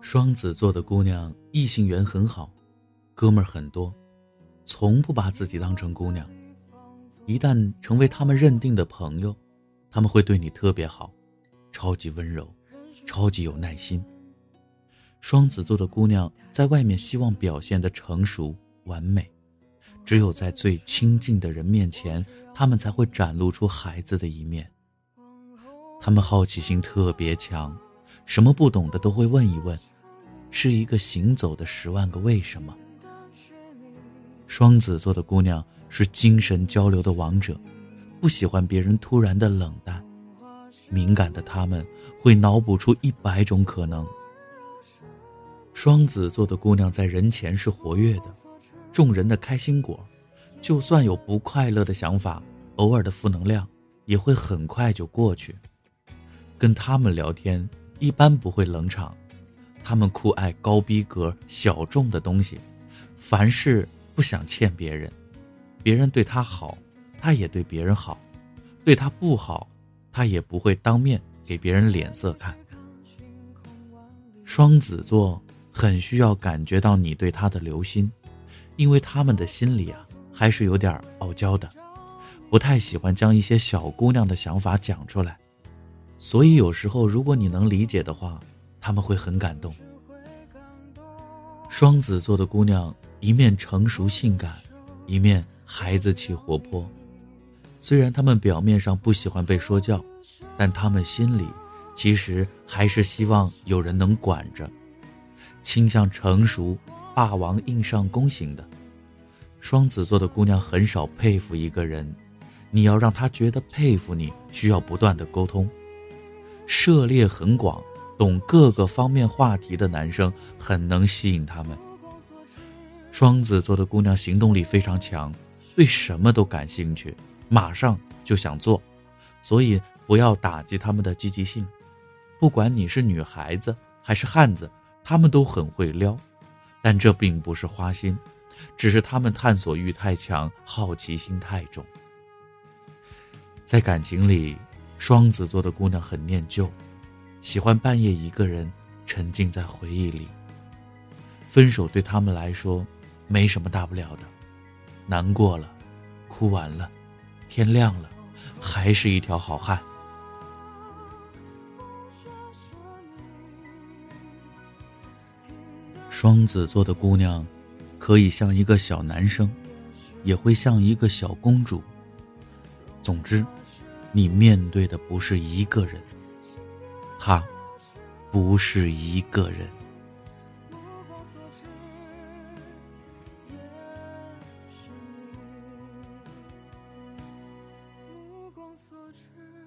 双子座的姑娘异性缘很好，哥们儿很多，从不把自己当成姑娘。一旦成为他们认定的朋友，他们会对你特别好，超级温柔，超级有耐心。双子座的姑娘在外面希望表现的成熟完美，只有在最亲近的人面前，他们才会展露出孩子的一面。他们好奇心特别强，什么不懂的都会问一问，是一个行走的十万个为什么。双子座的姑娘是精神交流的王者，不喜欢别人突然的冷淡，敏感的他们会脑补出一百种可能。双子座的姑娘在人前是活跃的，众人的开心果，就算有不快乐的想法，偶尔的负能量也会很快就过去。跟他们聊天一般不会冷场，他们酷爱高逼格、小众的东西，凡事不想欠别人，别人对他好，他也对别人好，对他不好，他也不会当面给别人脸色看。双子座很需要感觉到你对他的留心，因为他们的心里啊还是有点傲娇的，不太喜欢将一些小姑娘的想法讲出来。所以有时候，如果你能理解的话，他们会很感动。双子座的姑娘一面成熟性感，一面孩子气活泼。虽然他们表面上不喜欢被说教，但他们心里其实还是希望有人能管着，倾向成熟、霸王硬上弓型的。双子座的姑娘很少佩服一个人，你要让她觉得佩服你，需要不断的沟通。涉猎很广，懂各个方面话题的男生很能吸引他们。双子座的姑娘行动力非常强，对什么都感兴趣，马上就想做，所以不要打击他们的积极性。不管你是女孩子还是汉子，他们都很会撩，但这并不是花心，只是他们探索欲太强，好奇心太重。在感情里。双子座的姑娘很念旧，喜欢半夜一个人沉浸在回忆里。分手对他们来说没什么大不了的，难过了，哭完了，天亮了，还是一条好汉。双子座的姑娘，可以像一个小男生，也会像一个小公主。总之。你面对的不是一个人，他不是一个人。目光所至。